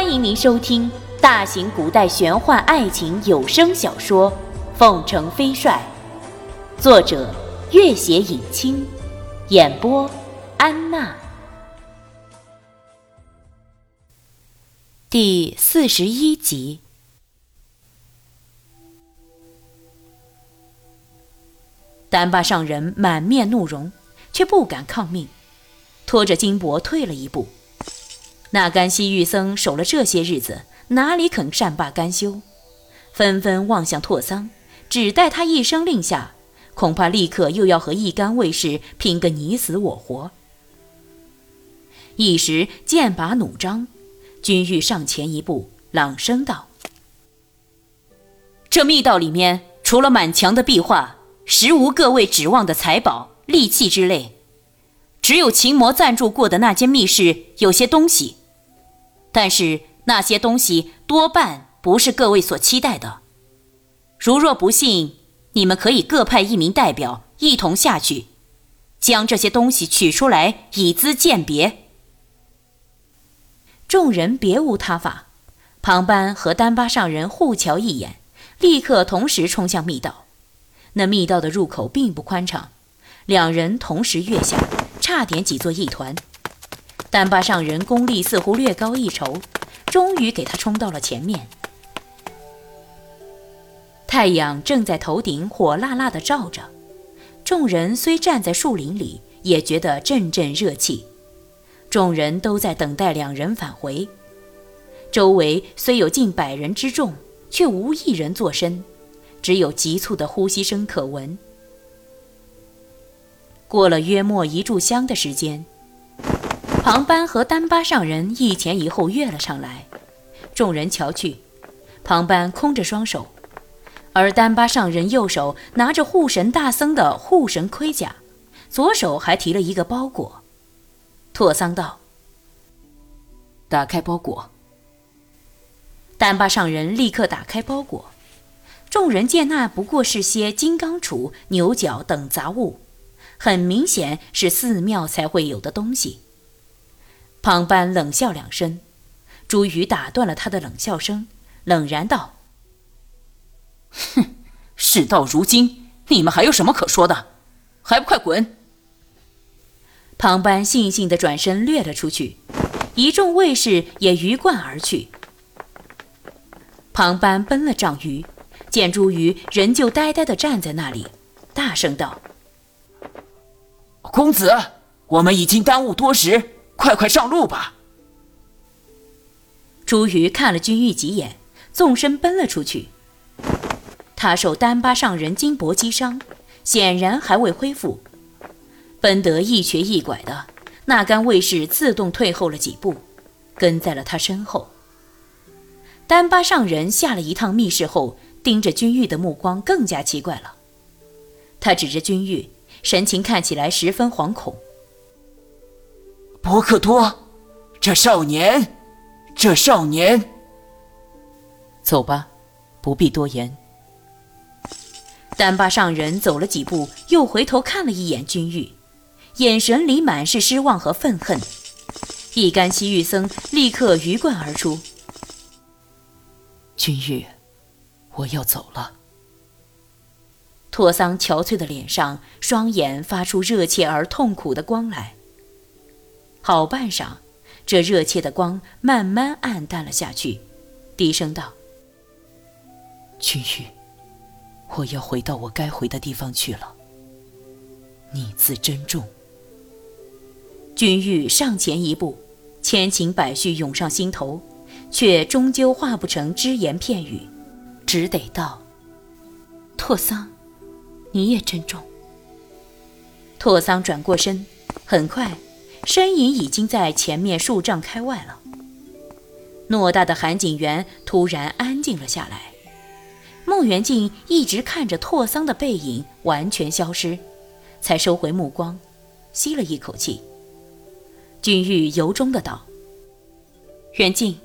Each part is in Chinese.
欢迎您收听大型古代玄幻爱情有声小说《凤城飞帅》，作者：月写影清，演播：安娜。第四十一集。丹巴上人满面怒容，却不敢抗命，拖着金帛退了一步。那干西玉僧守了这些日子，哪里肯善罢甘休？纷纷望向拓桑，只待他一声令下，恐怕立刻又要和一干卫士拼个你死我活。一时剑拔弩张，君玉上前一步，朗声道：“这密道里面，除了满墙的壁画，实无各位指望的财宝、利器之类。只有秦魔暂住过的那间密室，有些东西。”但是那些东西多半不是各位所期待的。如若不信，你们可以各派一名代表一同下去，将这些东西取出来，以资鉴别。众人别无他法，庞班和丹巴上人互瞧一眼，立刻同时冲向密道。那密道的入口并不宽敞，两人同时跃下，差点挤作一团。丹巴上人功力似乎略高一筹，终于给他冲到了前面。太阳正在头顶火辣辣的照着，众人虽站在树林里，也觉得阵阵热气。众人都在等待两人返回。周围虽有近百人之众，却无一人作声，只有急促的呼吸声可闻。过了约莫一炷香的时间。庞班和丹巴上人一前一后跃了上来，众人瞧去，庞班空着双手，而丹巴上人右手拿着护神大僧的护神盔甲，左手还提了一个包裹。拓桑道：“打开包裹。”丹巴上人立刻打开包裹，众人见那不过是些金刚杵、牛角等杂物，很明显是寺庙才会有的东西。庞班冷笑两声，朱宇打断了他的冷笑声，冷然道：“哼，事到如今，你们还有什么可说的？还不快滚！”庞班悻悻地转身掠了出去，一众卫士也鱼贯而去。庞班奔了丈余，见朱瑜仍旧呆呆地站在那里，大声道：“公子，我们已经耽误多时。”快快上路吧！朱瑜看了君玉几眼，纵身奔了出去。他受丹巴上人金箔击伤，显然还未恢复，奔得一瘸一拐的。那干卫士自动退后了几步，跟在了他身后。丹巴上人下了一趟密室后，盯着君玉的目光更加奇怪了。他指着君玉，神情看起来十分惶恐。伯克多，这少年，这少年。走吧，不必多言。丹巴上人走了几步，又回头看了一眼君玉，眼神里满是失望和愤恨。一干西域僧立刻鱼贯而出。君玉，我要走了。托桑憔悴的脸上，双眼发出热切而痛苦的光来。好半晌，这热切的光慢慢暗淡了下去，低声道：“君玉，我要回到我该回的地方去了。你自珍重。”君玉上前一步，千情百绪涌上心头，却终究化不成只言片语，只得道：“拓桑，你也珍重。”拓桑转过身，很快。身影已经在前面数丈开外了。偌大的韩景园突然安静了下来，孟元敬一直看着拓桑的背影完全消失，才收回目光，吸了一口气。君玉由衷的道：“元敬，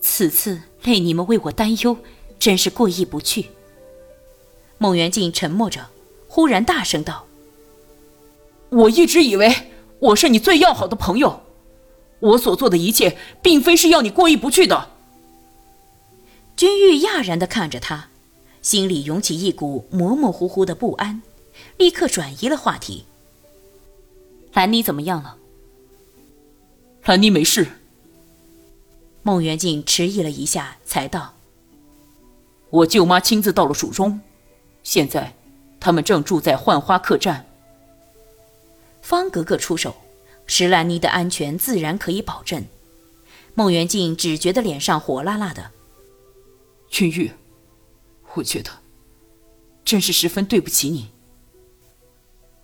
此次累你们为我担忧，真是过意不去。”孟元敬沉默着，忽然大声道：“我一直以为……”我是你最要好的朋友，我所做的一切，并非是要你过意不去的。君玉讶然地看着他，心里涌起一股模模糊糊的不安，立刻转移了话题。兰妮怎么样了？兰妮没事。孟元敬迟疑了一下，才道：“我舅妈亲自到了蜀中，现在他们正住在浣花客栈。方格格出手。”石兰妮的安全自然可以保证。孟元敬只觉得脸上火辣辣的。君玉，我觉得真是十分对不起你。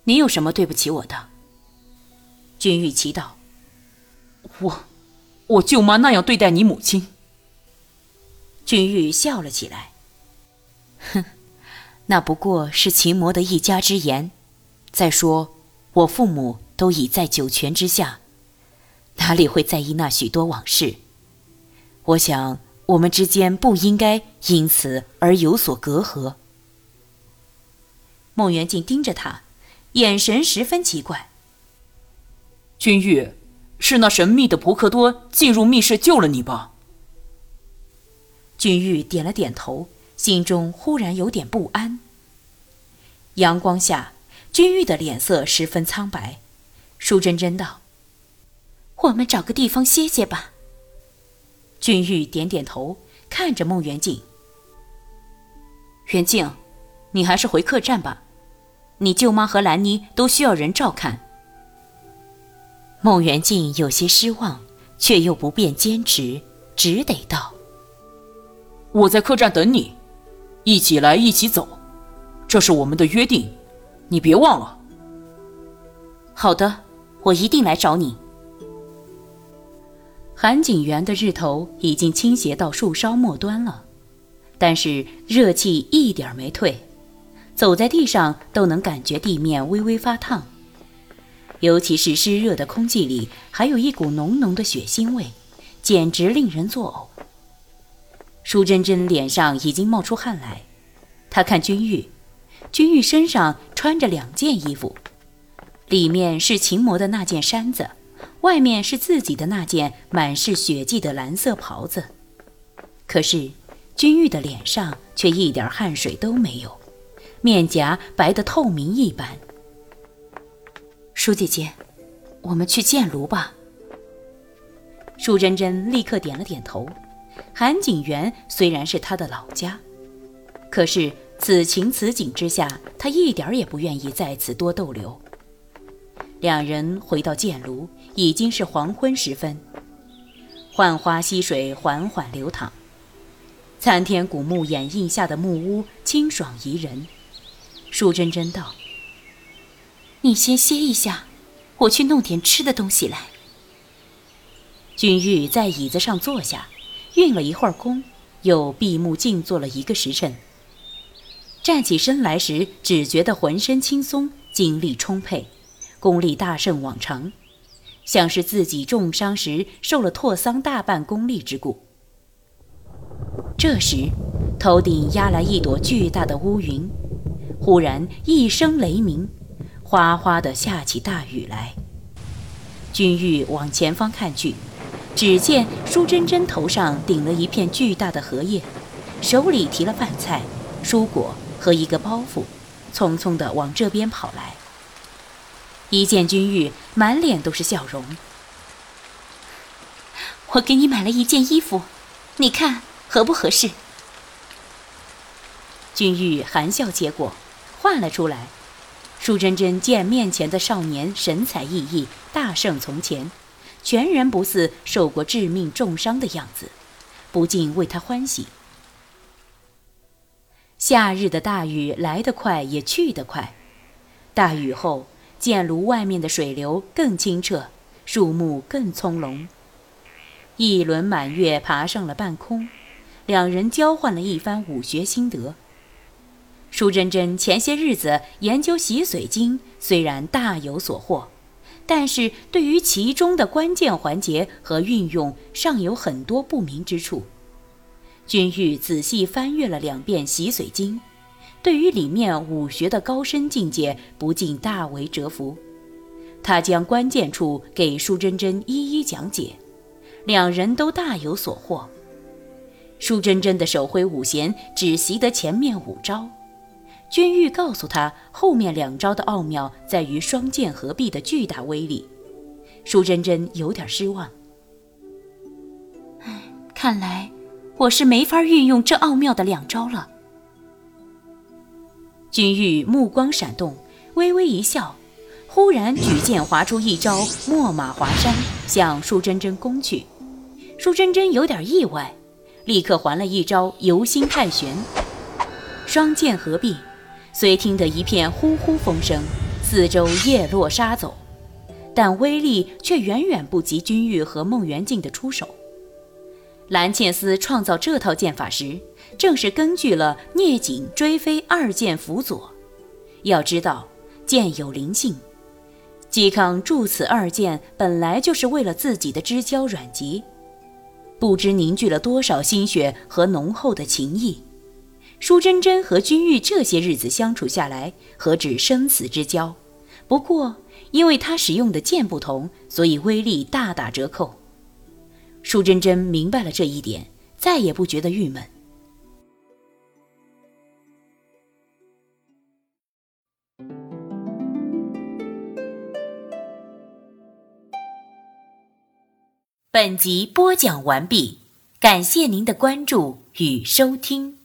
你有什么对不起我的？君玉祈祷。我，我舅妈那样对待你母亲。君玉笑了起来。哼，那不过是秦魔的一家之言。再说，我父母。都已在九泉之下，哪里会在意那许多往事？我想，我们之间不应该因此而有所隔阂。孟元敬盯着他，眼神十分奇怪。君玉，是那神秘的蒲克多进入密室救了你吧？君玉点了点头，心中忽然有点不安。阳光下，君玉的脸色十分苍白。舒珍珍道：“我们找个地方歇歇吧。”君玉点点头，看着孟元敬：“元敬，你还是回客栈吧，你舅妈和兰妮都需要人照看。”孟元敬有些失望，却又不便坚持，只得道：“我在客栈等你，一起来一起走，这是我们的约定，你别忘了。”好的。我一定来找你。韩景元的日头已经倾斜到树梢末端了，但是热气一点没退，走在地上都能感觉地面微微发烫。尤其是湿热的空气里，还有一股浓浓的血腥味，简直令人作呕。舒珍珍脸上已经冒出汗来，她看君玉，君玉身上穿着两件衣服。里面是秦魔的那件衫子，外面是自己的那件满是血迹的蓝色袍子。可是，君玉的脸上却一点汗水都没有，面颊白得透明一般。舒姐姐，我们去剑庐吧。舒珍珍立刻点了点头。韩景元虽然是他的老家，可是此情此景之下，他一点也不愿意在此多逗留。两人回到剑庐，已经是黄昏时分。浣花溪水缓缓流淌，参天古木掩映下的木屋清爽宜人。舒珍珍道：“你先歇一下，我去弄点吃的东西来。”君玉在椅子上坐下，运了一会儿功，又闭目静坐了一个时辰。站起身来时，只觉得浑身轻松，精力充沛。功力大胜往常，像是自己重伤时受了拓桑大半功力之故。这时，头顶压来一朵巨大的乌云，忽然一声雷鸣，哗哗的下起大雨来。君玉往前方看去，只见舒珍珍头上顶了一片巨大的荷叶，手里提了饭菜、蔬果和一个包袱，匆匆地往这边跑来。一见君玉，满脸都是笑容。我给你买了一件衣服，你看合不合适？君玉含笑接过，换了出来。舒珍珍见面前的少年神采奕奕，大胜从前，全然不似受过致命重伤的样子，不禁为他欢喜。夏日的大雨来得快，也去得快。大雨后。剑炉外面的水流更清澈，树木更葱茏。一轮满月爬上了半空，两人交换了一番武学心得。舒珍珍前些日子研究洗髓经，虽然大有所获，但是对于其中的关键环节和运用尚有很多不明之处。君玉仔细翻阅了两遍洗髓经。对于里面武学的高深境界，不禁大为折服。他将关键处给舒珍珍一一讲解，两人都大有所获。舒珍珍的手挥五弦只习得前面五招，君玉告诉他后面两招的奥妙在于双剑合璧的巨大威力。舒珍珍有点失望。唉，看来我是没法运用这奥妙的两招了。君玉目光闪动，微微一笑，忽然举剑划出一招秣马华山，向舒珍珍攻去。舒珍珍有点意外，立刻还了一招游心太玄，双剑合璧，虽听得一片呼呼风声，四周叶落沙走，但威力却远远不及君玉和孟元敬的出手。蓝茜丝创造这套剑法时，正是根据了聂锦追飞二剑辅佐。要知道，剑有灵性，嵇康铸此二剑本来就是为了自己的知交阮籍，不知凝聚了多少心血和浓厚的情谊。舒珍珍和君玉这些日子相处下来，何止生死之交？不过，因为他使用的剑不同，所以威力大打折扣。舒珍珍明白了这一点，再也不觉得郁闷。本集播讲完毕，感谢您的关注与收听。